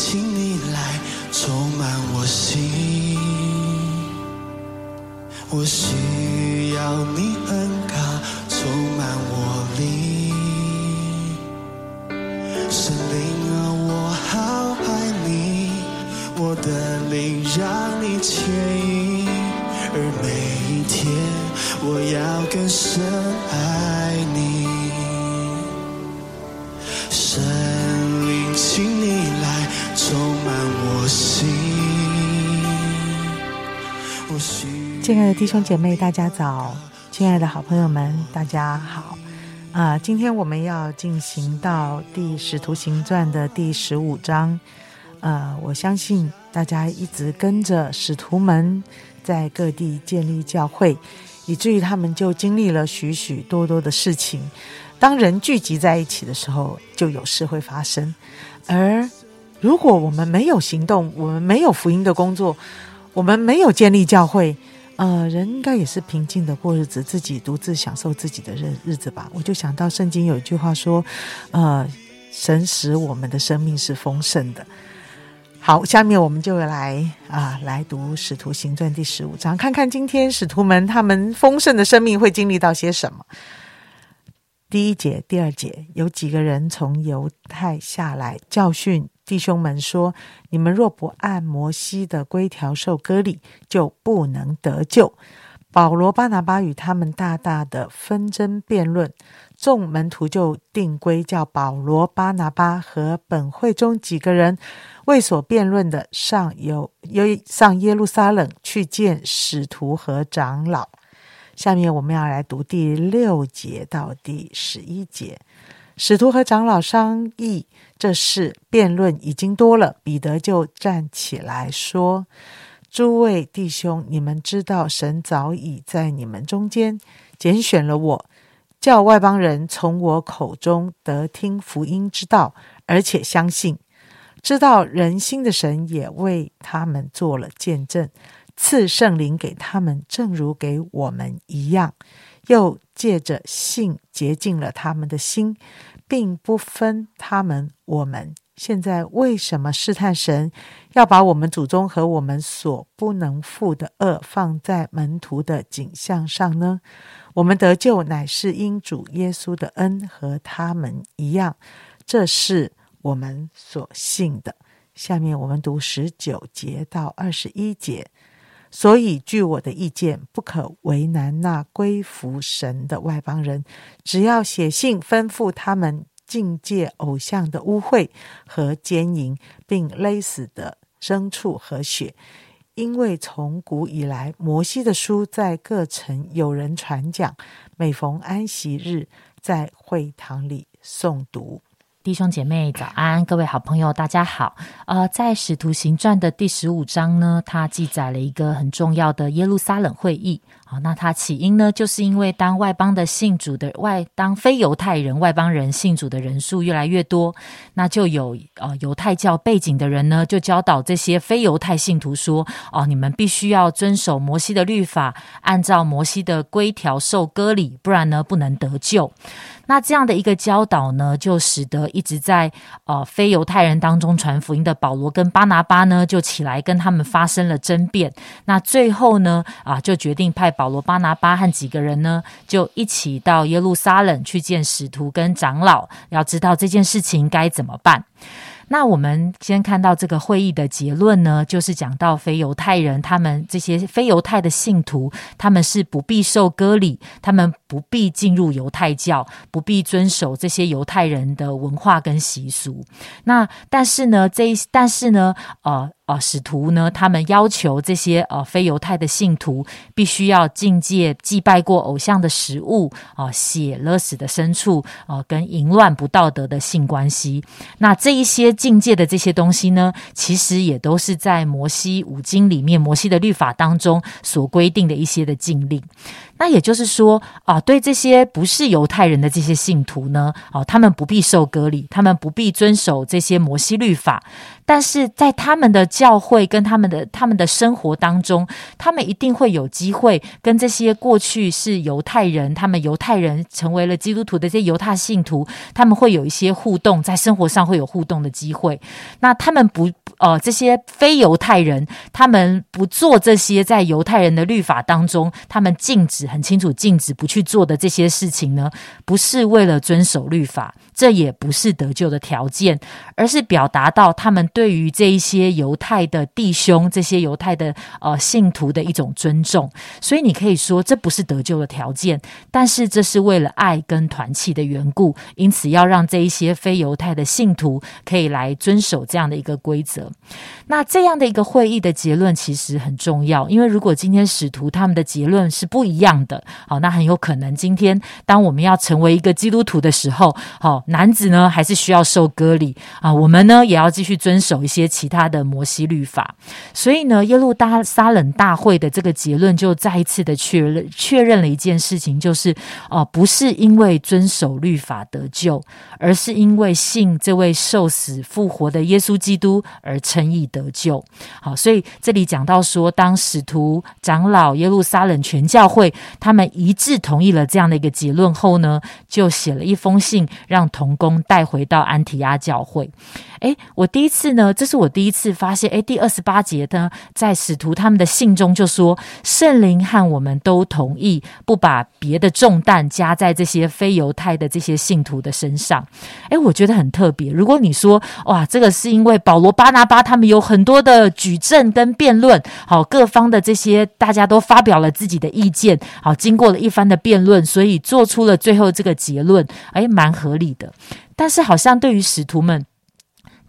请你来充满我心，我心。亲爱的弟兄姐妹，大家早！亲爱的好朋友们，大家好！啊、今天我们要进行到第《使徒行传》的第十五章。呃，我相信大家一直跟着使徒们在各地建立教会，以至于他们就经历了许许多多的事情。当人聚集在一起的时候，就有事会发生。而如果我们没有行动，我们没有福音的工作，我们没有建立教会，呃，人应该也是平静的过日子，自己独自享受自己的日日子吧。我就想到圣经有一句话说，呃，神使我们的生命是丰盛的。好，下面我们就来啊，来读《使徒行传》第十五章，看看今天使徒们他们丰盛的生命会经历到些什么。第一节、第二节，有几个人从犹太下来教训弟兄们说：“你们若不按摩西的规条受割礼，就不能得救。”保罗、巴拿巴与他们大大的纷争辩论，众门徒就定规叫保罗、巴拿巴和本会中几个人为所辩论的上有有上耶路撒冷去见使徒和长老。下面我们要来读第六节到第十一节。使徒和长老商议这事，辩论已经多了。彼得就站起来说：“诸位弟兄，你们知道，神早已在你们中间拣选了我，叫外邦人从我口中得听福音之道，而且相信。知道人心的神也为他们做了见证。”赐圣灵给他们，正如给我们一样，又借着信洁净了他们的心，并不分他们我们。现在为什么试探神，要把我们祖宗和我们所不能负的恶放在门徒的景象上呢？我们得救乃是因主耶稣的恩，和他们一样，这是我们所信的。下面我们读十九节到二十一节。所以，据我的意见，不可为难那归服神的外邦人，只要写信吩咐他们境界偶像的污秽和奸淫，并勒死的牲畜和血。因为从古以来，摩西的书在各城有人传讲，每逢安息日，在会堂里诵读。弟兄姐妹早安，各位好朋友大家好。呃，在《使徒行传》的第十五章呢，它记载了一个很重要的耶路撒冷会议。好，那它起因呢，就是因为当外邦的信主的外，当非犹太人外邦人信主的人数越来越多，那就有呃犹太教背景的人呢，就教导这些非犹太信徒说：哦，你们必须要遵守摩西的律法，按照摩西的规条受割礼，不然呢不能得救。那这样的一个教导呢，就使得一直在呃非犹太人当中传福音的保罗跟巴拿巴呢，就起来跟他们发生了争辩。那最后呢，啊，就决定派保罗、巴拿巴和几个人呢，就一起到耶路撒冷去见使徒跟长老，要知道这件事情该怎么办。那我们先看到这个会议的结论呢，就是讲到非犹太人，他们这些非犹太的信徒，他们是不必受割礼，他们不必进入犹太教，不必遵守这些犹太人的文化跟习俗。那但是呢，这一但是呢，呃。啊，使徒呢，他们要求这些呃非犹太的信徒必须要境界祭拜过偶像的食物啊，血勒死的牲畜啊，跟淫乱不道德的性关系。那这一些境界的这些东西呢，其实也都是在摩西五经里面摩西的律法当中所规定的一些的禁令。那也就是说啊，对这些不是犹太人的这些信徒呢，啊，他们不必受割礼，他们不必遵守这些摩西律法，但是在他们的教会跟他们的他们的生活当中，他们一定会有机会跟这些过去是犹太人，他们犹太人成为了基督徒的这些犹太信徒，他们会有一些互动，在生活上会有互动的机会。那他们不呃，这些非犹太人，他们不做这些在犹太人的律法当中，他们禁止很清楚禁止不去做的这些事情呢，不是为了遵守律法。这也不是得救的条件，而是表达到他们对于这一些犹太的弟兄、这些犹太的呃信徒的一种尊重。所以你可以说，这不是得救的条件，但是这是为了爱跟团契的缘故，因此要让这一些非犹太的信徒可以来遵守这样的一个规则。那这样的一个会议的结论其实很重要，因为如果今天使徒他们的结论是不一样的，好，那很有可能今天当我们要成为一个基督徒的时候，好。男子呢，还是需要受割礼啊。我们呢，也要继续遵守一些其他的摩西律法。所以呢，耶路撒冷大会的这个结论就再一次的确认确认了一件事情，就是哦，不是因为遵守律法得救，而是因为信这位受死复活的耶稣基督而称义得救。好，所以这里讲到说，当使徒长老耶路撒冷全教会他们一致同意了这样的一个结论后呢，就写了一封信让。童工带回到安提阿教会，诶，我第一次呢，这是我第一次发现，诶，第二十八节呢，在使徒他们的信中就说，圣灵和我们都同意不把别的重担加在这些非犹太的这些信徒的身上。诶，我觉得很特别。如果你说，哇，这个是因为保罗、巴拿巴他们有很多的举证跟辩论，好，各方的这些大家都发表了自己的意见，好，经过了一番的辩论，所以做出了最后这个结论，哎，蛮合理的。但是，好像对于使徒们。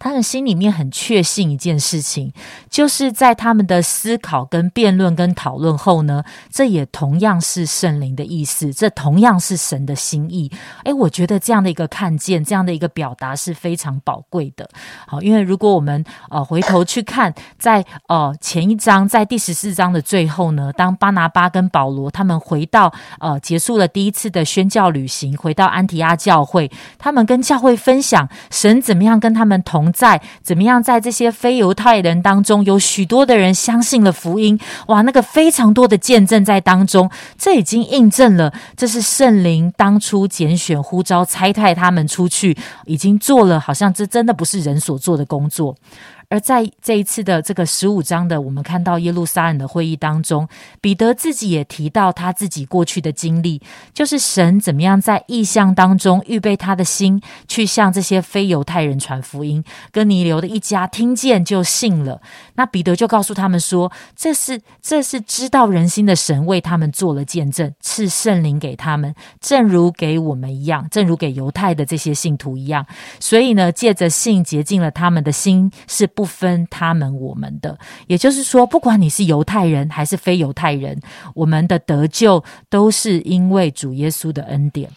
他们心里面很确信一件事情，就是在他们的思考、跟辩论、跟讨论后呢，这也同样是圣灵的意思，这同样是神的心意。诶，我觉得这样的一个看见，这样的一个表达是非常宝贵的。好，因为如果我们呃回头去看，在呃前一章，在第十四章的最后呢，当巴拿巴跟保罗他们回到呃结束了第一次的宣教旅行，回到安提阿教会，他们跟教会分享神怎么样跟他们同在怎么样，在这些非犹太人当中，有许多的人相信了福音，哇，那个非常多的见证在当中，这已经印证了，这是圣灵当初拣选、呼召、差派他们出去，已经做了，好像这真的不是人所做的工作。而在这一次的这个十五章的，我们看到耶路撒冷的会议当中，彼得自己也提到他自己过去的经历，就是神怎么样在异象当中预备他的心，去向这些非犹太人传福音。跟尼流的一家听见就信了，那彼得就告诉他们说：“这是这是知道人心的神为他们做了见证，赐圣灵给他们，正如给我们一样，正如给犹太的这些信徒一样。所以呢，借着信洁净了他们的心，是。”不分他们我们的，也就是说，不管你是犹太人还是非犹太人，我们的得救都是因为主耶稣的恩典。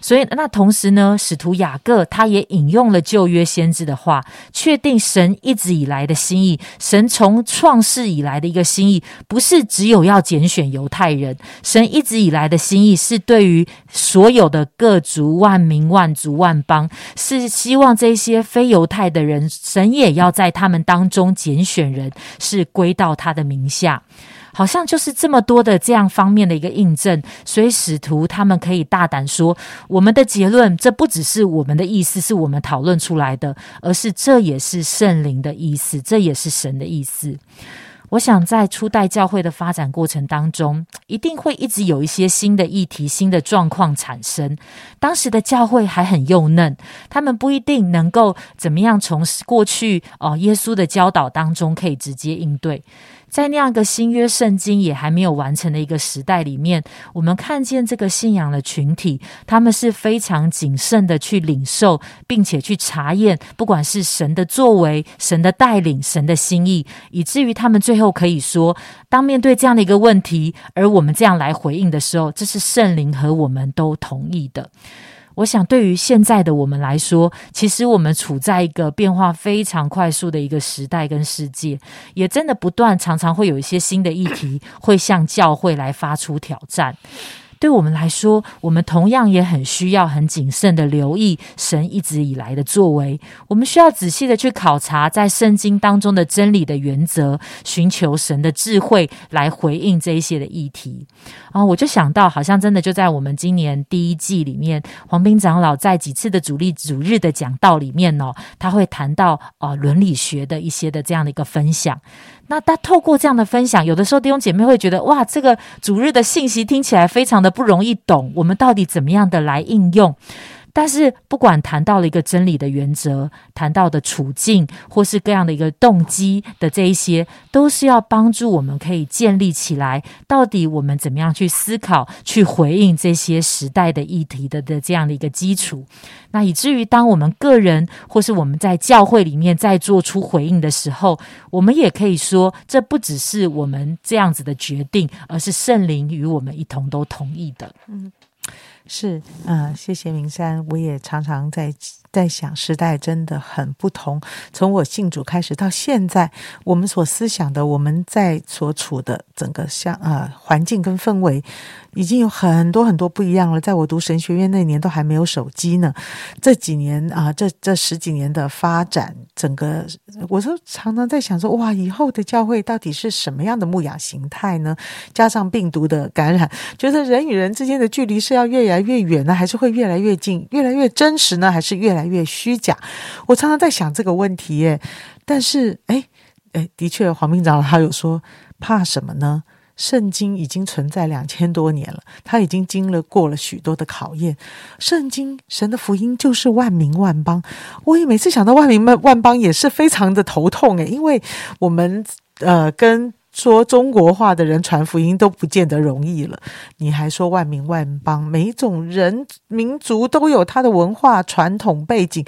所以，那同时呢，使徒雅各他也引用了旧约先知的话，确定神一直以来的心意。神从创世以来的一个心意，不是只有要拣选犹太人。神一直以来的心意是对于所有的各族、万民、万族、万邦，是希望这些非犹太的人，神也要在他们当中拣选人，是归到他的名下。好像就是这么多的这样方面的一个印证，所以使徒他们可以大胆说，我们的结论这不只是我们的意思，是我们讨论出来的，而是这也是圣灵的意思，这也是神的意思。我想在初代教会的发展过程当中，一定会一直有一些新的议题、新的状况产生。当时的教会还很幼嫩，他们不一定能够怎么样从过去哦耶稣的教导当中可以直接应对。在那样一个新约圣经也还没有完成的一个时代里面，我们看见这个信仰的群体，他们是非常谨慎的去领受，并且去查验，不管是神的作为、神的带领、神的心意，以至于他们最后可以说，当面对这样的一个问题，而我们这样来回应的时候，这是圣灵和我们都同意的。我想，对于现在的我们来说，其实我们处在一个变化非常快速的一个时代跟世界，也真的不断常常会有一些新的议题会向教会来发出挑战。对我们来说，我们同样也很需要很谨慎的留意神一直以来的作为。我们需要仔细的去考察在圣经当中的真理的原则，寻求神的智慧来回应这一些的议题。啊，我就想到，好像真的就在我们今年第一季里面，黄斌长老在几次的主力主日的讲道里面哦，他会谈到啊伦理学的一些的这样的一个分享。那他透过这样的分享，有的时候弟兄姐妹会觉得，哇，这个主日的信息听起来非常的不容易懂，我们到底怎么样的来应用？但是，不管谈到了一个真理的原则，谈到的处境，或是各样的一个动机的这一些，都是要帮助我们可以建立起来。到底我们怎么样去思考、去回应这些时代的议题的的这样的一个基础？那以至于当我们个人或是我们在教会里面在做出回应的时候，我们也可以说，这不只是我们这样子的决定，而是圣灵与我们一同都同意的。嗯。是，啊，谢谢明山。我也常常在在想，时代真的很不同。从我信主开始到现在，我们所思想的，我们在所处的整个像呃环境跟氛围。已经有很多很多不一样了。在我读神学院那年，都还没有手机呢。这几年啊，这这十几年的发展，整个我都常常在想说：哇，以后的教会到底是什么样的牧养形态呢？加上病毒的感染，觉得人与人之间的距离是要越来越远呢，还是会越来越近？越来越真实呢，还是越来越虚假？我常常在想这个问题耶。但是，哎哎，的确，黄明长他有说，怕什么呢？圣经已经存在两千多年了，他已经经了过了许多的考验。圣经神的福音就是万民万邦。我也每次想到万民万万邦，也是非常的头痛诶，因为我们呃跟。说中国话的人传福音都不见得容易了，你还说万民万邦，每一种人民族都有他的文化传统背景，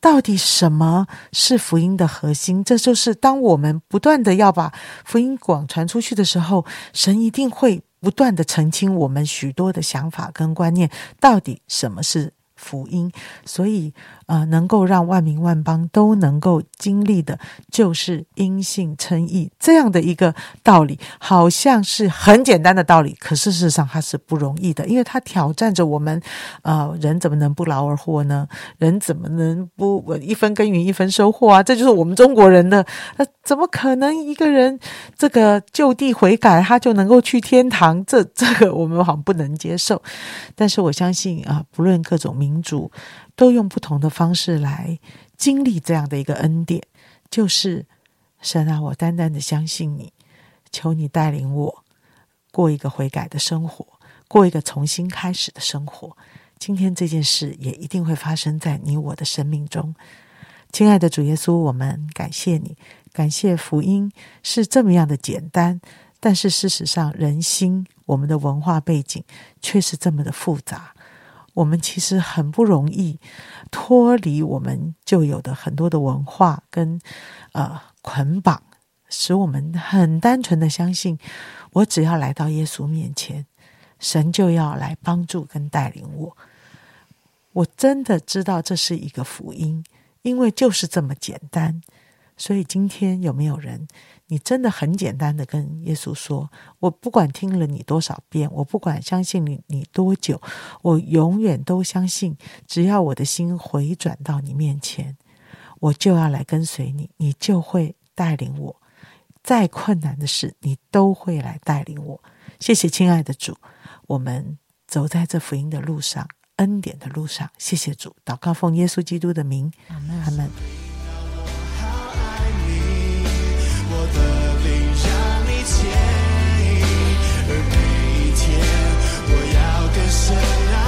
到底什么是福音的核心？这就是当我们不断的要把福音广传出去的时候，神一定会不断的澄清我们许多的想法跟观念，到底什么是福音？所以。啊，能够让万民万邦都能够经历的，就是因信称义这样的一个道理，好像是很简单的道理，可事实上它是不容易的，因为它挑战着我们。啊，人怎么能不劳而获呢？人怎么能不一分耕耘一分收获啊？这就是我们中国人的。那怎么可能一个人这个就地悔改，他就能够去天堂？这这个我们好像不能接受。但是我相信啊，不论各种民族。都用不同的方式来经历这样的一个恩典，就是神啊，我单单的相信你，求你带领我过一个悔改的生活，过一个重新开始的生活。今天这件事也一定会发生在你我的生命中，亲爱的主耶稣，我们感谢你，感谢福音是这么样的简单，但是事实上人心我们的文化背景却是这么的复杂。我们其实很不容易脱离我们就有的很多的文化跟呃捆绑，使我们很单纯的相信，我只要来到耶稣面前，神就要来帮助跟带领我。我真的知道这是一个福音，因为就是这么简单。所以今天有没有人？你真的很简单的跟耶稣说：“我不管听了你多少遍，我不管相信你你多久，我永远都相信，只要我的心回转到你面前，我就要来跟随你，你就会带领我。再困难的事，你都会来带领我。谢谢亲爱的主，我们走在这福音的路上，恩典的路上。谢谢主，祷告奉耶稣基督的名，阿门。” tonight.